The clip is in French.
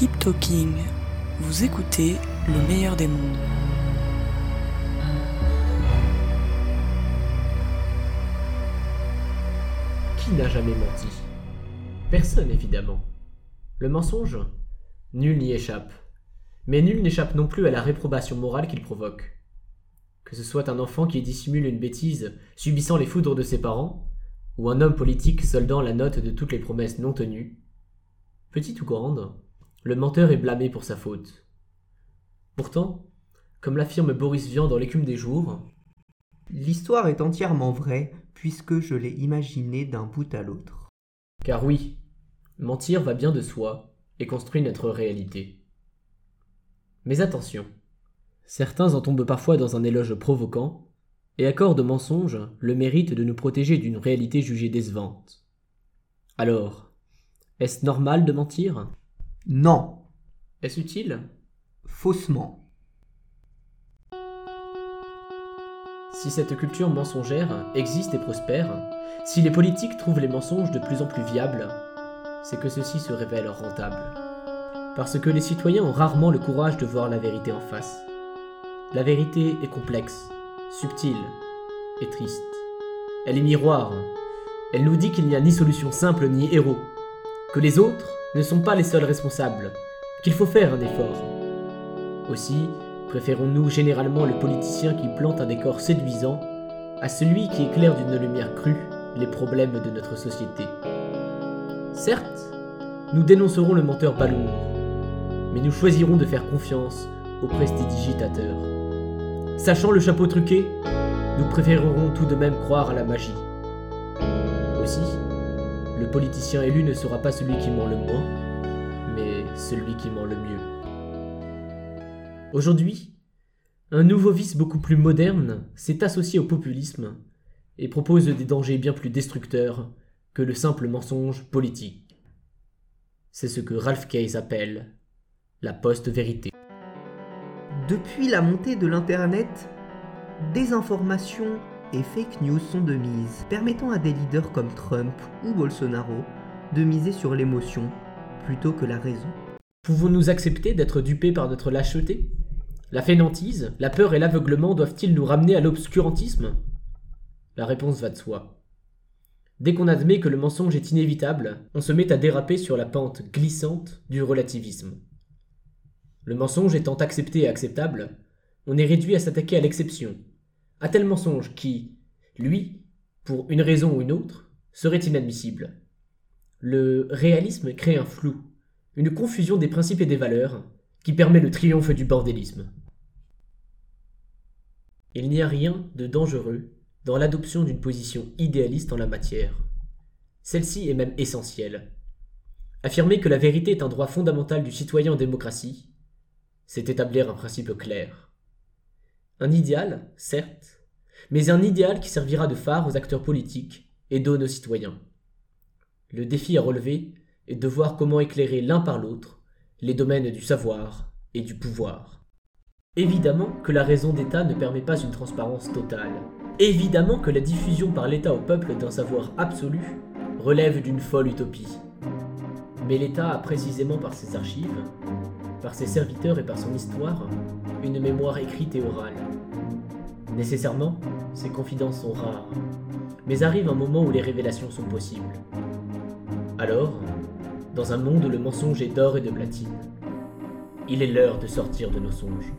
Keep Talking. Vous écoutez le meilleur des mondes. Qui n'a jamais menti? Personne, évidemment. Le mensonge? Nul n'y échappe. Mais nul n'échappe non plus à la réprobation morale qu'il provoque. Que ce soit un enfant qui dissimule une bêtise, subissant les foudres de ses parents, ou un homme politique soldant la note de toutes les promesses non tenues, petite ou grande, le menteur est blâmé pour sa faute. Pourtant, comme l'affirme Boris Vian dans l'écume des jours, L'histoire est entièrement vraie puisque je l'ai imaginée d'un bout à l'autre. car oui, mentir va bien de soi et construit notre réalité. Mais attention, certains en tombent parfois dans un éloge provoquant et accordent au mensonge le mérite de nous protéger d'une réalité jugée décevante. Alors, est-ce normal de mentir? Non, Est-ce utile? Faussement. Si cette culture mensongère existe et prospère, si les politiques trouvent les mensonges de plus en plus viables, c'est que ceux-ci se révèlent rentables. Parce que les citoyens ont rarement le courage de voir la vérité en face. La vérité est complexe, subtile et triste. Elle est miroir. Elle nous dit qu'il n'y a ni solution simple ni héros. Que les autres ne sont pas les seuls responsables. Qu'il faut faire un effort. Aussi, préférons-nous généralement le politicien qui plante un décor séduisant à celui qui éclaire d'une lumière crue les problèmes de notre société. Certes, nous dénoncerons le menteur balourd, mais nous choisirons de faire confiance au prestidigitateur. Sachant le chapeau truqué, nous préférerons tout de même croire à la magie. Aussi, le politicien élu ne sera pas celui qui ment le moins, mais celui qui ment le mieux. Aujourd'hui, un nouveau vice beaucoup plus moderne s'est associé au populisme et propose des dangers bien plus destructeurs que le simple mensonge politique. C'est ce que Ralph Case appelle la post-vérité. Depuis la montée de l'Internet, désinformation et fake news sont de mise, permettant à des leaders comme Trump ou Bolsonaro de miser sur l'émotion plutôt que la raison. Pouvons-nous accepter d'être dupés par notre lâcheté? La fainéantise, la peur et l'aveuglement doivent-ils nous ramener à l'obscurantisme? La réponse va de soi. Dès qu'on admet que le mensonge est inévitable, on se met à déraper sur la pente glissante du relativisme. Le mensonge étant accepté et acceptable, on est réduit à s'attaquer à l'exception, à tel mensonge qui, lui, pour une raison ou une autre, serait inadmissible. Le réalisme crée un flou, une confusion des principes et des valeurs, qui permet le triomphe du bordélisme. Il n'y a rien de dangereux dans l'adoption d'une position idéaliste en la matière. Celle-ci est même essentielle. Affirmer que la vérité est un droit fondamental du citoyen en démocratie, c'est établir un principe clair. Un idéal, certes, mais un idéal qui servira de phare aux acteurs politiques et donne aux citoyens. Le défi à relever est de voir comment éclairer l'un par l'autre les domaines du savoir et du pouvoir. Évidemment que la raison d'État ne permet pas une transparence totale. Évidemment que la diffusion par l'État au peuple d'un savoir absolu relève d'une folle utopie. Mais l'État a précisément par ses archives, par ses serviteurs et par son histoire, une mémoire écrite et orale. Nécessairement, ces confidences sont rares, mais arrive un moment où les révélations sont possibles. Alors, dans un monde où le mensonge est d'or et de platine, il est l'heure de sortir de nos songes.